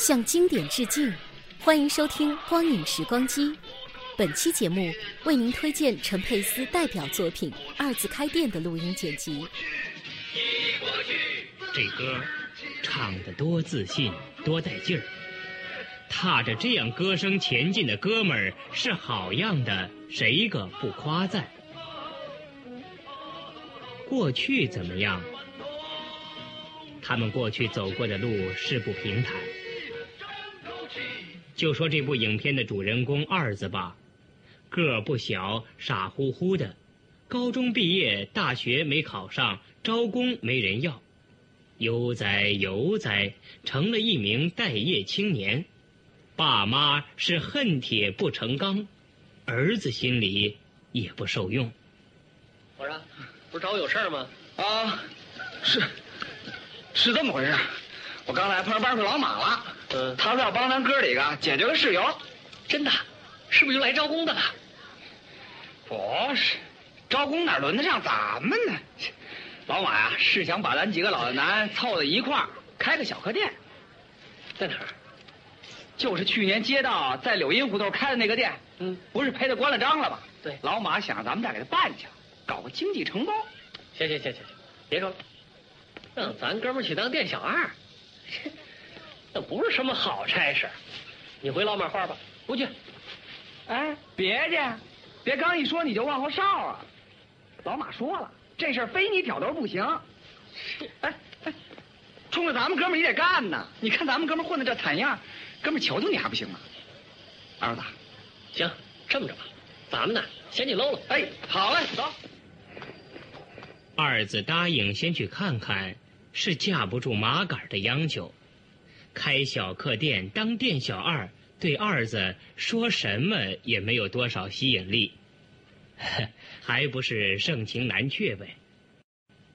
向经典致敬，欢迎收听《光影时光机》。本期节目为您推荐陈佩斯代表作品《二字开店》的录音剪辑。这歌唱得多自信，多带劲儿！踏着这样歌声前进的哥们儿是好样的，谁个不夸赞？过去怎么样？他们过去走过的路是不平坦。就说这部影片的主人公二子吧，个儿不小，傻乎乎的，高中毕业，大学没考上，招工没人要，悠哉悠哉，成了一名待业青年。爸妈是恨铁不成钢，儿子心里也不受用。我说，不是找我有事吗？啊，是，是这么回事。我刚来碰上班上老马了。嗯，他说要帮咱哥几个解决个事由，真的，是不是又来招工的了？不是，招工哪轮得上咱们呢？老马呀，是想把咱几个老的男凑到一块儿开个小客店，在哪儿？就是去年街道在柳荫胡同开的那个店。嗯，不是赔的关了张了吗？对，老马想让咱们再给他办去，搞个经济承包。行行行行行，别说了，让咱哥们去当店小二。那不是什么好差事，你回老马话吧，不去。哎，别去，别刚一说你就往后哨啊！老马说了，这事儿非你挑头不行。哎哎，冲着咱们哥们儿你得干呐！你看咱们哥们儿混的这惨样，哥们儿求求你还不行吗？二子，行，这么着吧，咱们呢先去搂搂。哎，好嘞，走。二子答应先去看看，是架不住麻杆的央求。开小客店当店小二，对二子说什么也没有多少吸引力，还不是盛情难却呗。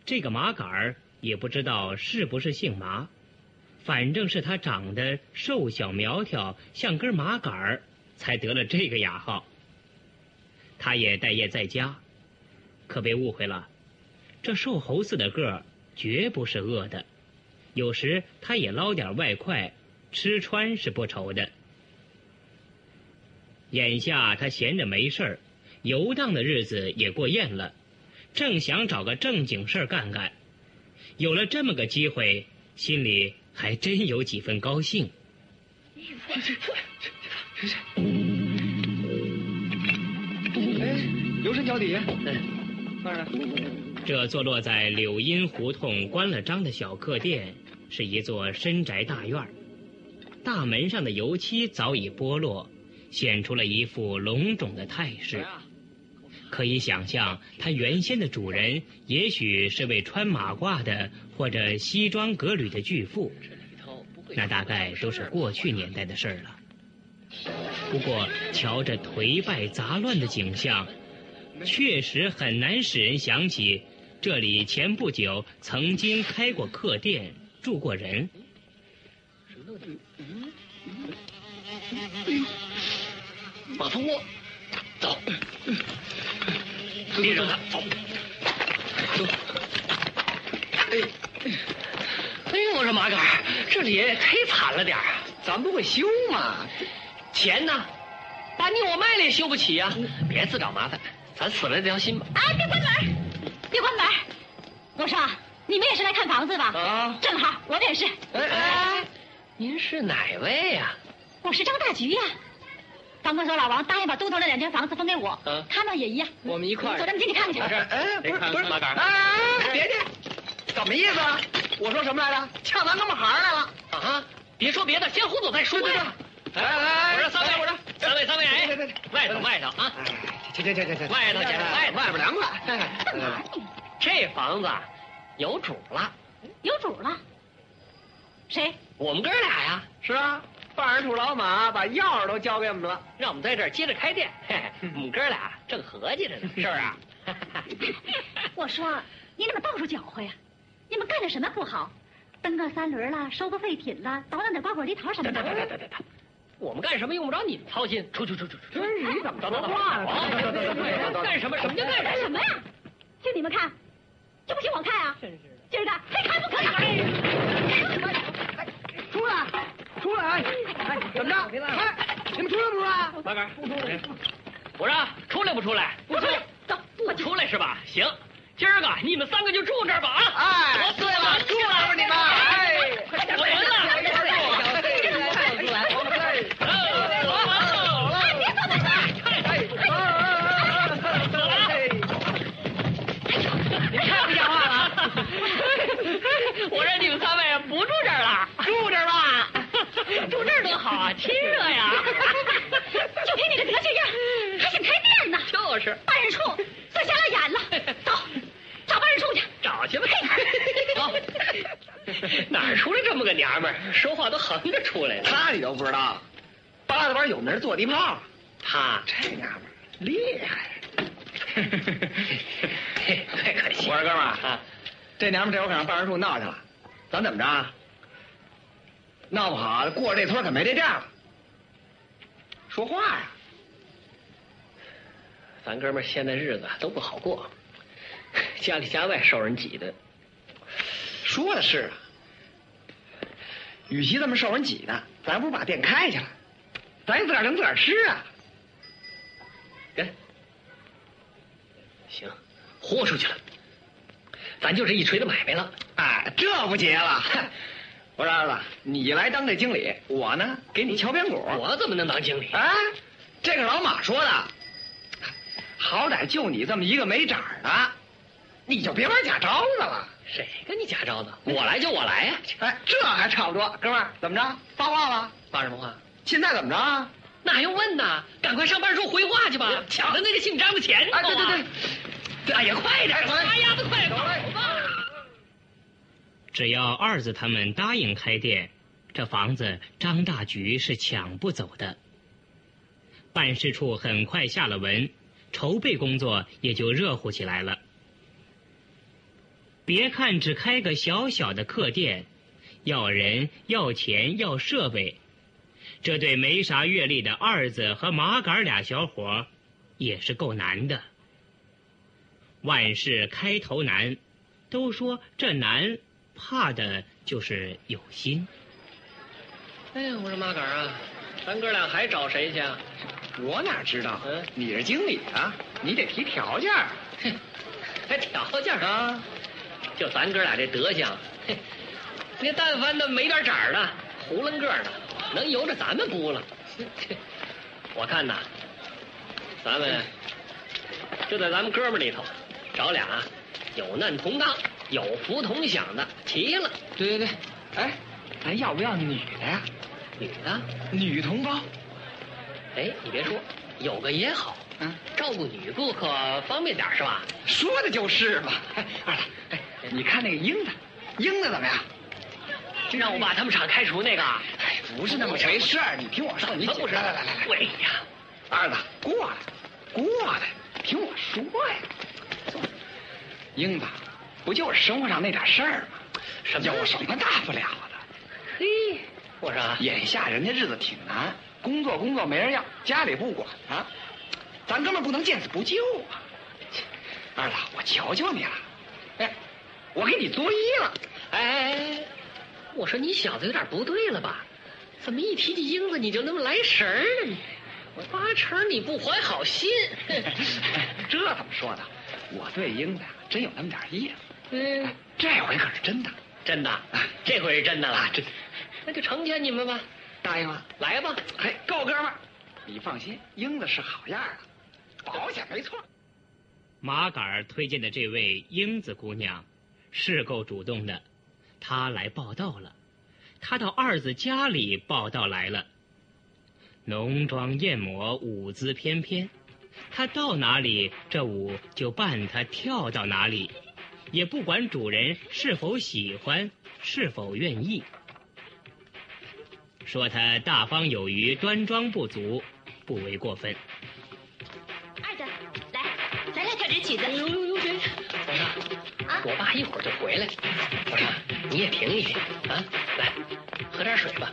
这个麻杆儿也不知道是不是姓麻，反正是他长得瘦小苗条，像根麻杆儿，才得了这个雅号。他也待业在家，可别误会了，这瘦猴似的个儿绝不是饿的。有时他也捞点外快，吃穿是不愁的。眼下他闲着没事儿，游荡的日子也过厌了，正想找个正经事儿干干。有了这么个机会，心里还真有几分高兴。哎，留神脚底下。这坐落在柳荫胡同关了张的小客店。是一座深宅大院大门上的油漆早已剥落，显出了一副隆重的态势。可以想象，它原先的主人也许是位穿马褂的或者西装革履的巨富，那大概都是过去年代的事儿了。不过，瞧着颓败杂乱的景象，确实很难使人想起这里前不久曾经开过客店。住过人，马蜂窝，走，别惹他，走，走。哎，哎呦，我说马杆，这里忒惨了点咱不会修嘛？钱呢？把你我卖了也修不起呀！别自找麻烦，咱死了这条心吧。哎，别关门，别关门，罗少。你们也是来看房子吧啊？正好，我们也是。哎哎，您是哪位呀？我是张大菊呀。房管所老王答应把都头那两间房子分给我，嗯他们也一样。我们一块儿走，咱们进去看看去。哎，不是不是，马杆哎哎哎，别介，怎么意思啊？我说什么来着？呛咱哥们行来了。啊！别说别的，先胡总再说呀。来来来，我说三位，我说三位三位，哎外头外头啊，哎，去去去去去，外头去外外边凉快。这房子有主了，有主了。谁？我们哥俩呀，是啊，半人土老马把钥匙都交给我们了。让我们在这儿接着开店。嘿嘿，我们哥俩正合计着呢，是不是啊？我说你怎么到处搅和呀？你们干点什么不好？蹬个三轮了，收个废品了，捣捣点瓜果梨桃什么的。等等等等等，我们干什么用不着你们操心？出去出去出去！你怎么说话呢？干什么什么就干干什。么呀？就你们看，就不行我看啊！真是的。今儿个非看不可。出来，出来！哎，怎么着？哎，你们出来不出来？马杆，我说出来不出来？不出来，走，不出来是吧？行，今儿个你们三个就住这儿吧啊！哎，对了，出来吧你们！哎，我人你太不像话了！我说你们三位不住这儿了，住这儿吧，住这儿多好啊，亲热呀！就凭你这德行样，还想开店呢？就是办事处算瞎了眼了。走，找办事处去。找去吧。好，哪儿出来这么个娘们儿？说话都横着出来了。他你都不知道，八大班有名坐地炮，他这娘们儿厉害。太可惜。我说哥们儿啊，这娘们儿这会儿可让办事处闹去了，咱怎么着啊？闹不好过这村可没这店了。说话呀！咱哥们儿现在日子都不好过，家里家外受人挤的。说的是啊，与其这么受人挤呢，咱不如把店开起来，咱自个儿能自个儿吃啊。人，行，豁出去了，咱就这一锤子买卖了。哎，这不结了。我说儿子，你来当这经理，我呢给你敲边鼓。我怎么能当经理？啊，这个老马说的，好歹就你这么一个没长的，你就别玩假招子了。谁跟你假招子？我来就我来呀、哎，这还差不多，哥们儿怎么着？发话了？发什么话？现在怎么着啊？那还用问呢？赶快上班说回话去吧，抢了那个姓张的钱。哎，对对对，对，哎呀，快点，快撒丫子，快走吧！只要二子他们答应开店，这房子张大菊是抢不走的。办事处很快下了文，筹备工作也就热乎起来了。别看只开个小小的客店，要人、要钱、要设备，这对没啥阅历的二子和麻杆俩小伙也是够难的。万事开头难，都说这难怕的就是有心。哎呀，我说马杆啊，咱哥俩还找谁去啊？我哪知道？嗯你是经理啊，你得提条件儿还条件啊？啊。就咱哥俩这德行，嘿那但凡那没点色儿的、囫囵个儿的，能由着咱们估了？我看呐，咱们就在咱们哥们儿里头找俩有难同当、有福同享的，齐了。对对对，哎，咱要不要女的呀？女的，女同胞。哎，你别说，有个也好，嗯，照顾女顾客方便点是吧？说的就是嘛。哎，二子，哎，你看那个英子，英子怎么样？让我把他们厂开除那个啊？哎，不是那么回事儿，你听我说，你？来来来来来，对呀，二子过来，过来，听我说呀。英子，不就是生活上那点事儿吗？什么有什么大不了的？嘿，我说眼下人家日子挺难，工作工作没人要，家里不管啊，咱哥们儿不能见死不救啊！二老，我求求你了，哎，我给你作揖了。哎哎哎，我说你小子有点不对了吧？怎么一提起英子你就那么来神儿呢？你，我八成你不怀好心。这怎么说的？我对英子呀，真有那么点意思。嗯，这回可是真的，真的，这回是真的了啊，真那就成全你们吧，答应了。来吧。嘿，够哥们儿，你放心，英子是好样的，保险没错。马杆儿推荐的这位英子姑娘，是够主动的。她来报道了，她到二子家里报道来了。浓妆艳抹，舞姿翩翩，她到哪里，这舞就伴她跳到哪里，也不管主人是否喜欢，是否愿意。说他大方有余，端庄不足，不为过分。二子，来，咱俩跳支曲子。呦呦呦，谁？皇上，啊我爸一会儿就回来。皇上，你也停一停啊，来，喝点水吧。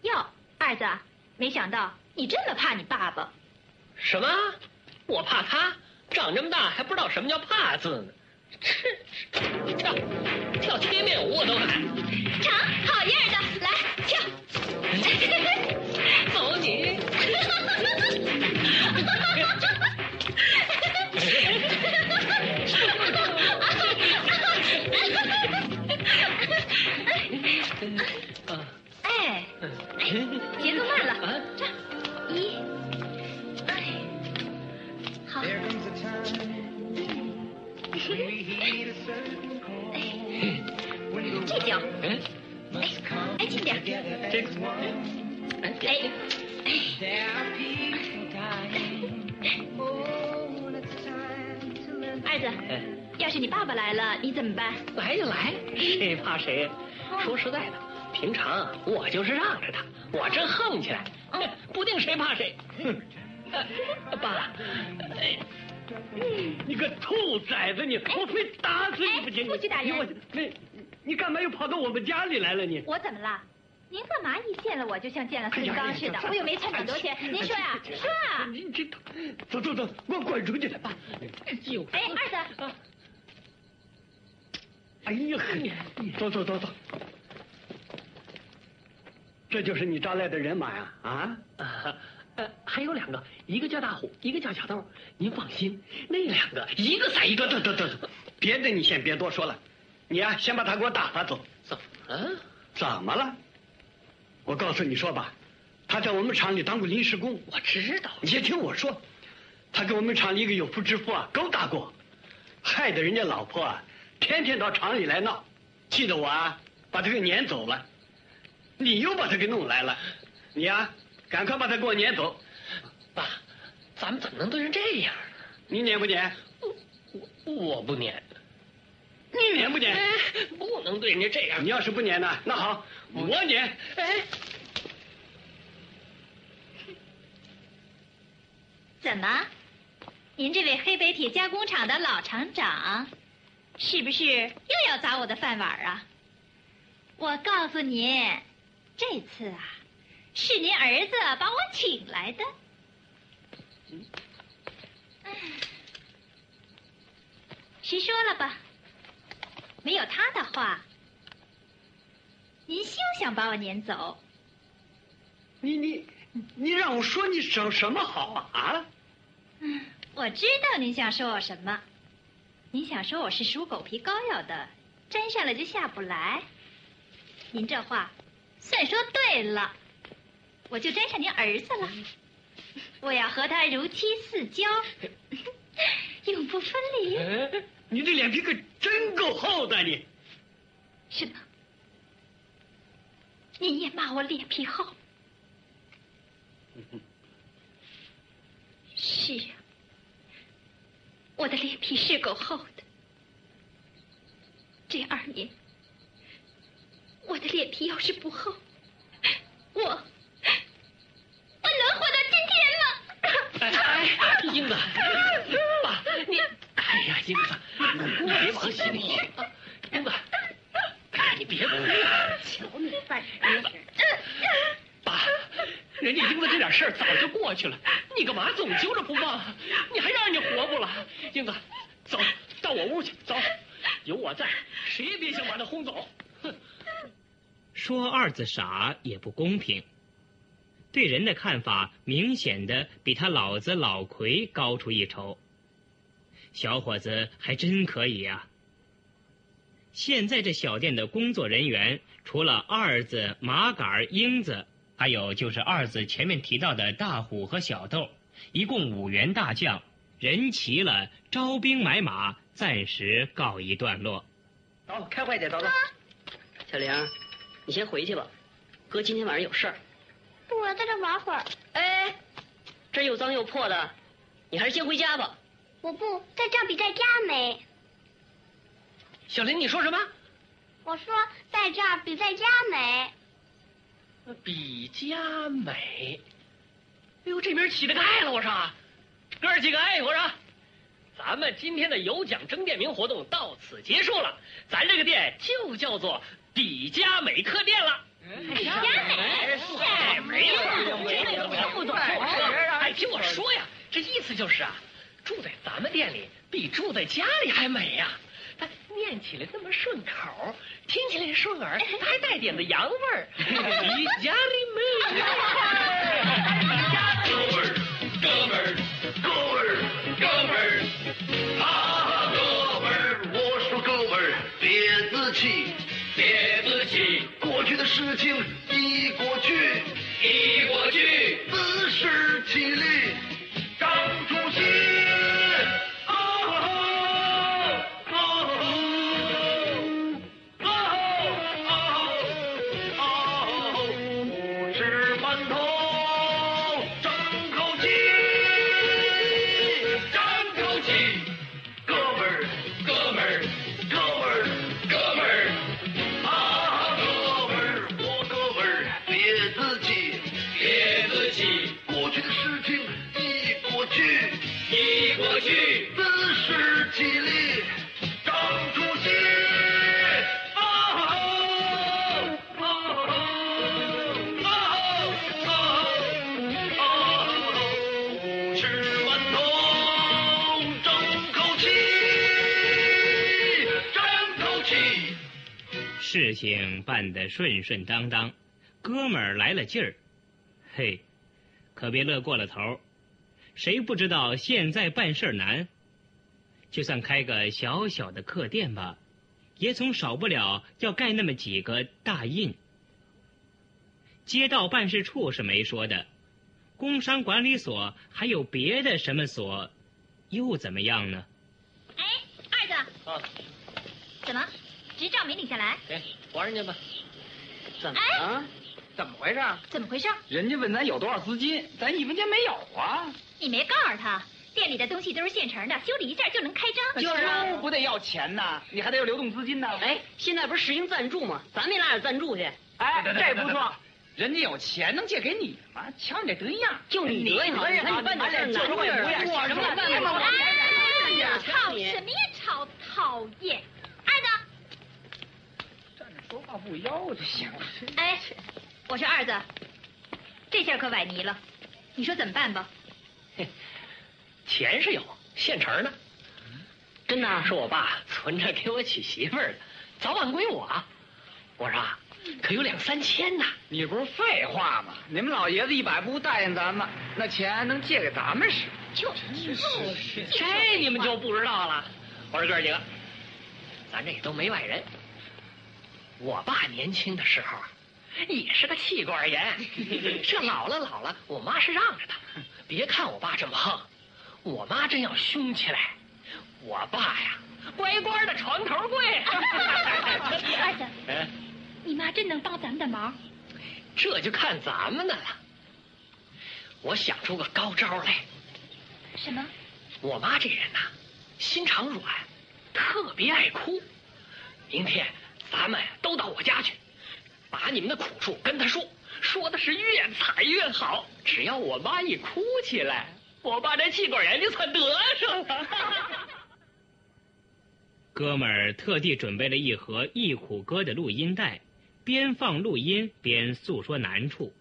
哟，二子，没想到你这么怕你爸爸。什么？我怕他？长这么大还不知道什么叫怕字呢？这跳跳贴面舞我都敢。成，好样的，来跳。你个兔崽子你！我非打死你不行！哎不许打人你我你你干嘛又跑到我们家里来了你？我怎么了？您干嘛一见了我就像见了孙刚似的？我又没欠你多少钱，您说呀？说啊！你这走走走，给我滚出去！哎，二子，哎呀，走走走走，这就是你招来的人马呀？啊？啊，呃，还有两个，一个叫大虎，一个叫小豆。您放心，那两个一个赛一个。得得得得，别的你先别多说了，你呀、先把他给我打发走。怎么了？怎么了？我告诉你说吧，他在我们厂里当过临时工，我知道。你先听我说，他跟我们厂里一个有夫之妇啊勾搭过，害得人家老婆啊天天到厂里来闹，气得我啊把他给撵走了。你又把他给弄来了，你呀、赶快把他给我撵走。爸，咱们怎么能对成这样呢？你撵不撵？我我不撵，你撵不撵？哎，不能对人家这样。你要是不撵呢，那好，我撵。哎，怎么？您这位黑北铁加工厂的老厂长，是不是又要砸我的饭碗啊？我告诉您，这次啊，是您儿子把我请来的。唉实说了吧，没有他的话，您休想把我撵走。你你你让我说你什什么好啊？啊？嗯，我知道您想说我什么。您想说我是属狗皮膏药的，沾上了就下不来。您这话算说对了，我就沾上您儿子了。我要和他如漆似胶，永不分离。哎你这脸皮可真够厚的，你是的，你也骂我脸皮厚。是啊，我的脸皮是够厚的。这二年，我的脸皮要是不厚，我我能活到今天吗？哎，英子，爸，你，哎呀，英子，你别往心里去啊，英子，你别哭了，瞧你烦英子，爸，人家英子这点事儿早就过去了，你干嘛总揪着不放？你还让人家活不了？英子，走到我屋去，走，有我在，谁也别想把他轰走。哼，说二子傻也不公平，对人的看法明显的比他老子老奎高出一筹。小伙子还真可以啊！现在这小店的工作人员，除了二子、麻杆、英子，还有就是二子前面提到的大虎和小豆，一共五员大将，人齐了，招兵买马，暂时告一段落。走，开会去，走走。小玲，你先回去吧，哥今天晚上有事儿。我在这玩会儿。哎，这又脏又破的，你还是先回家吧。我不在这儿比在家美。小林，你说什么？我说在这儿比在家美。比家美。哎呦，这名起的盖了！我说，哥儿几个，哎，我说，咱们今天的有奖争店名活动到此结束了，咱这个店就叫做比家美客店了。比家美，哎，没错，这个不懂。哎，听我说呀，这意思就是啊，住在咱们店里比住在家里还美呀。它念起来那么顺口，听起来顺耳，它还带点子洋味儿。比家里美。哥们儿，哥们儿，哥们儿，哥们儿，啊，哥们儿，我说哥们儿，别自欺，别，去的事情已过去，已过去，事情办得顺顺当当，哥们儿来了劲儿，嘿，可别乐过了头。谁不知道现在办事难？就算开个小小的客店吧，也总少不了要盖那么几个大印。街道办事处是没说的，工商管理所还有别的什么所，又怎么样呢？哎，二子，啊，怎么，执照没领下来？给还人家吧。怎么哎了？怎么回事？怎么回事？人家问咱有多少资金，咱一分钱没有啊。你没告诉他，店里的东西都是现成的，修理一下就能开张。就是啊，不得要钱呐，你还得有流动资金呢。哎，现在不是实行赞助吗？咱们也拿点赞助去。哎，这不错，人家有钱能借给你吗？瞧你这德样，就你德行好，你你看你办点事儿就是会模样，我什么办办法？哎呀，吵什么呀吵，讨厌！说话不腰就行了。哎，我说二子，这下可崴泥了，你说怎么办吧？嘿钱是有，现成的。真的啊是我爸存着给我娶媳妇儿的，早晚归我。我说啊，可有两三千呢。你不是废话吗？你们老爷子一百不答应咱们，那钱能借给咱们使？就是就是，这你们就不知道了。我说哥儿几个，咱这也都没外人。我爸年轻的时候啊，也是个气管炎。这老了老了，我妈是让着他。别看我爸这么横，我妈真要凶起来，我爸呀，乖乖的床头柜。二子，哎，你妈真能帮咱们的忙。这就看咱们的了。我想出个高招来。什么？我妈这人呐，心肠软，特别爱哭。明天咱们都到我家去，把你们的苦处跟他说，说的是越惨越好。只要我妈一哭起来，我爸这气管炎就算得上了。哥们儿特地准备了一盒忆苦歌的录音带，边放录音边诉说难处。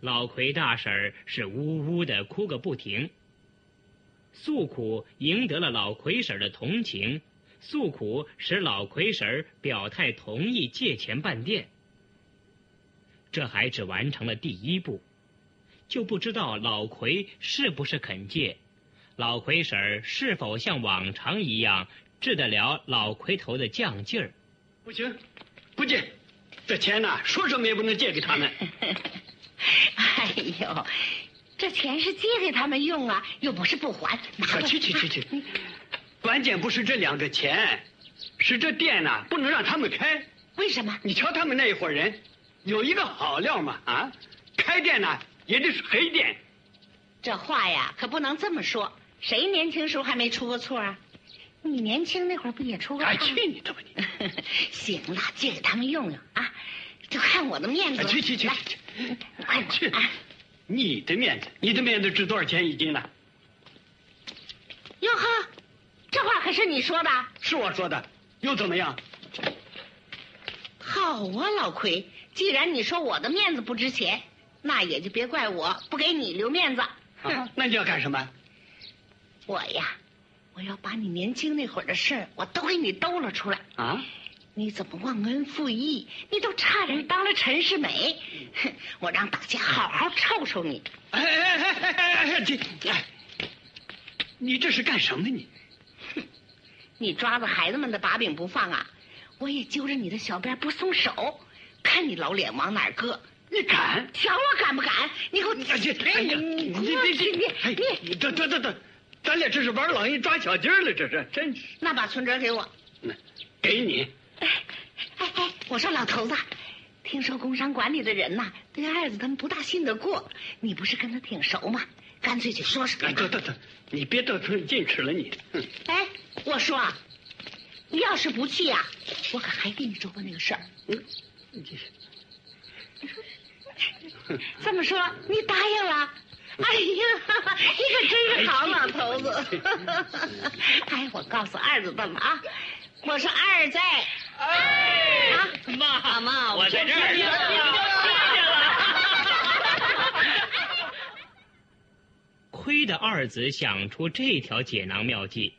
老奎大婶儿是呜呜的哭个不停。诉苦赢得了老奎婶儿的同情，诉苦使老魁婶儿表态同意借钱办店。这还只完成了第一步，就不知道老魁是不是肯借，老魁婶儿是否像往常一样治得了老魁头的犟劲儿。不行，不借，这钱呐，说什么也不能借给他们。哎呦，这钱是借给他们用啊，又不是不还。拿可吧去去去去，关键不是这两个钱，是这店呐，不能让他们开。为什么？你瞧他们那一伙人，有一个好料嘛啊，开店呐也得是黑店。这话呀，可不能这么说。谁年轻时候还没出过错啊？你年轻那会儿不也出过错？哎，去你的吧你！行了，借给他们用用啊，就看我的面子去去去来去，快去啊！你的面子，你的面子值多少钱一斤呢？哟呵，这话可是你说的。是我说的，又怎么样？好啊，老奎，既然你说我的面子不值钱，那也就别怪我不给你留面子。啊，那你要干什么？我呀，我要把你年轻那会儿的事儿，我都给你兜了出来。啊？你怎么忘恩负义？你都差点当了陈世美，哼！我让大家好好臭臭你。哎哎哎哎哎哎！这哎，你这是干什么呢你？你抓着孩子们的把柄不放啊，我也揪着你的小辫不松手，看你老脸往哪儿搁。你敢？瞧我敢不敢？你给我哎呀，你过别去你哎你你得得得得，咱俩这是玩老鹰抓小鸡儿了，这是真是。那把存折给我。那给你，哎哎哎，我说老头子，听说工商管理的人呐，对二子他们不大信得过，你不是跟他挺熟吗？干脆就说说。哎，得得得，你别得寸进尺了你。哼哎，我说啊，你要是不去呀、我可还跟你琢磨那个事儿。嗯，你这是这么说，你答应了？哎呀，你可真是好老头子！哎，我告诉二子他们啊，我说二在。哎啊，妈妈我在这儿听见了听见了。亏得二子想出这条解囊妙计，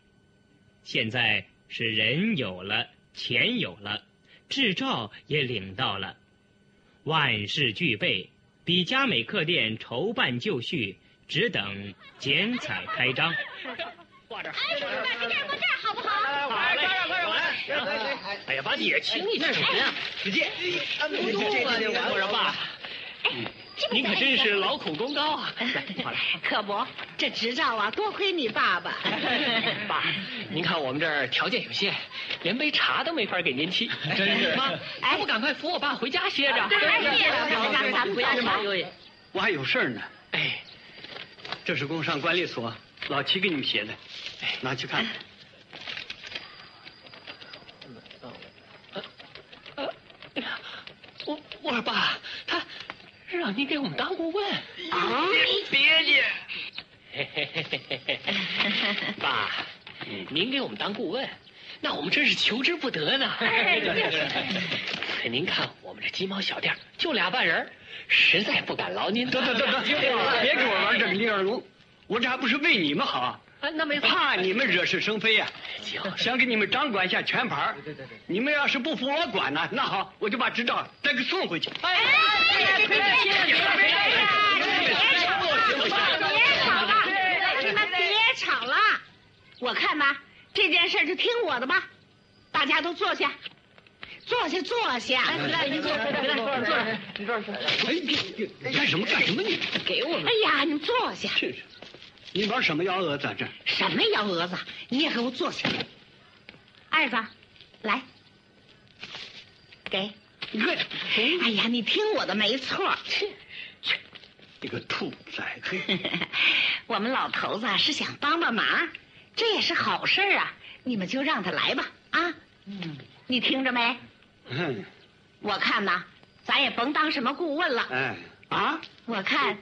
现在是人有了，钱有了，制照也领到了，万事俱备，比佳美客店筹办就绪，只等剪彩开张。挂这儿。哎，把这件过这儿好不好？好嘞，哎呀，把你也清一点什么呀？使劲！不用啊，我说爸，您可真是劳苦功高啊！来，好了。可不，这执照啊，多亏你爸爸。爸，您看我们这儿条件有限，连杯茶都没法给您沏，真是。妈，还不赶快扶我爸回家歇着？哎谢了让咱们不要吵我还有事儿呢。哎，这是工商管理所老齐给你们写的，哎，拿去看看。我我说爸，他让您给我们当顾问。啊，别介。嘿嘿嘿嘿嘿嘿爸，您给我们当顾问，那我们真是求之不得呢。可 您看我们这鸡毛小店就俩半人，实在不敢劳您。得得得得，别给我玩这个李二龙，我这还不是为你们好，啊，那没错。怕你们惹是生非呀、就是想给你们掌管一下全盘对对对，你们要是不服我管呢，那好，我就把执照再给送回去。哎，别别别别别别吵了，别吵了，你们别吵了。我看吧，这件事就听我的吧，大家都坐下，坐下坐下。来，你坐，来坐坐。哎，你你干什么干什么你？给我们。哎呀，你坐下。真是，你玩什么幺蛾子啊这？什么幺蛾子？你也给我坐下。二子，来，给。你看，哎呀，你听我的没错。去去你个兔崽子！我们老头子啊是想帮帮忙，这也是好事儿啊。你们就让他来吧，啊。嗯。你听着没？嗯，我看呐，咱也甭当什么顾问了。哎啊，我看，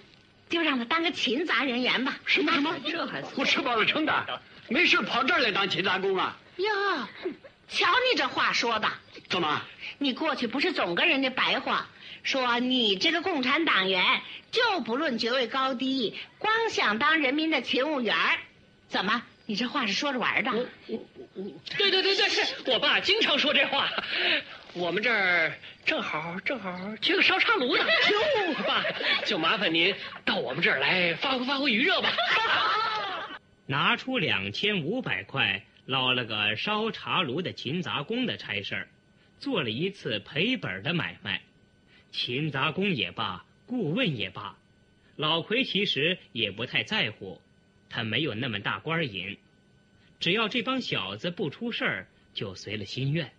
就让他当个勤杂人员吧。什么什么？这还我吃饱了撑的，没事跑这儿来当勤杂工啊？哟，瞧你这话说的，怎么？你过去不是总跟人家白话，说你这个共产党员就不论爵位高低，光想当人民的勤务员儿怎么？你这话是说着玩的？对对对对，是我爸经常说这话。我们这儿正好正好缺个烧茶炉的，就 爸就麻烦您到我们这儿来发挥发挥余热吧。拿出两千五百块，捞了个烧茶炉的勤杂工的差事儿，做了一次赔本的买卖。勤杂工也罢，顾问也罢，老奎其实也不太在乎，他没有那么大官瘾，只要这帮小子不出事儿，就随了心愿。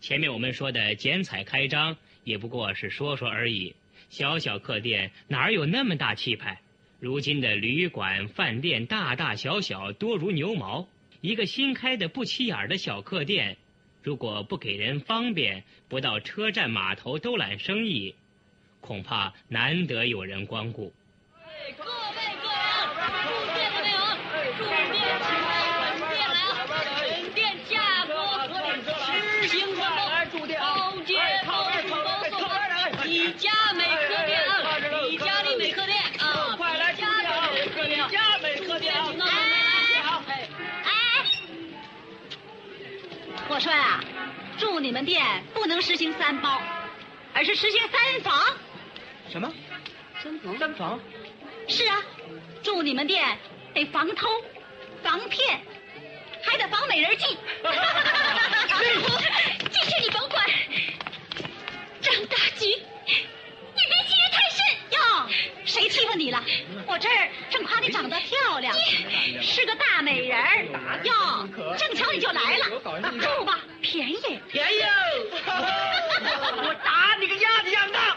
前面我们说的剪彩开张，也不过是说说而已。小小客店哪有那么大气派？如今的旅馆、饭店，大大小小，多如牛毛。一个新开的不起眼的小客店，如果不给人方便，不到车站码头兜揽生意，恐怕难得有人光顾。我说啊、住你们店不能实行三包，而是实行三房。什么？三房？三房？是啊，住你们店得防偷、防骗，还得防美人计。这事你甭管。张大菊，你别欺人太甚。哟，谁欺负你了？我这儿正夸你长得漂亮，是个大美人儿。哟，正巧你就来了，住吧，便宜。便宜哦！我打你个鸭子样大！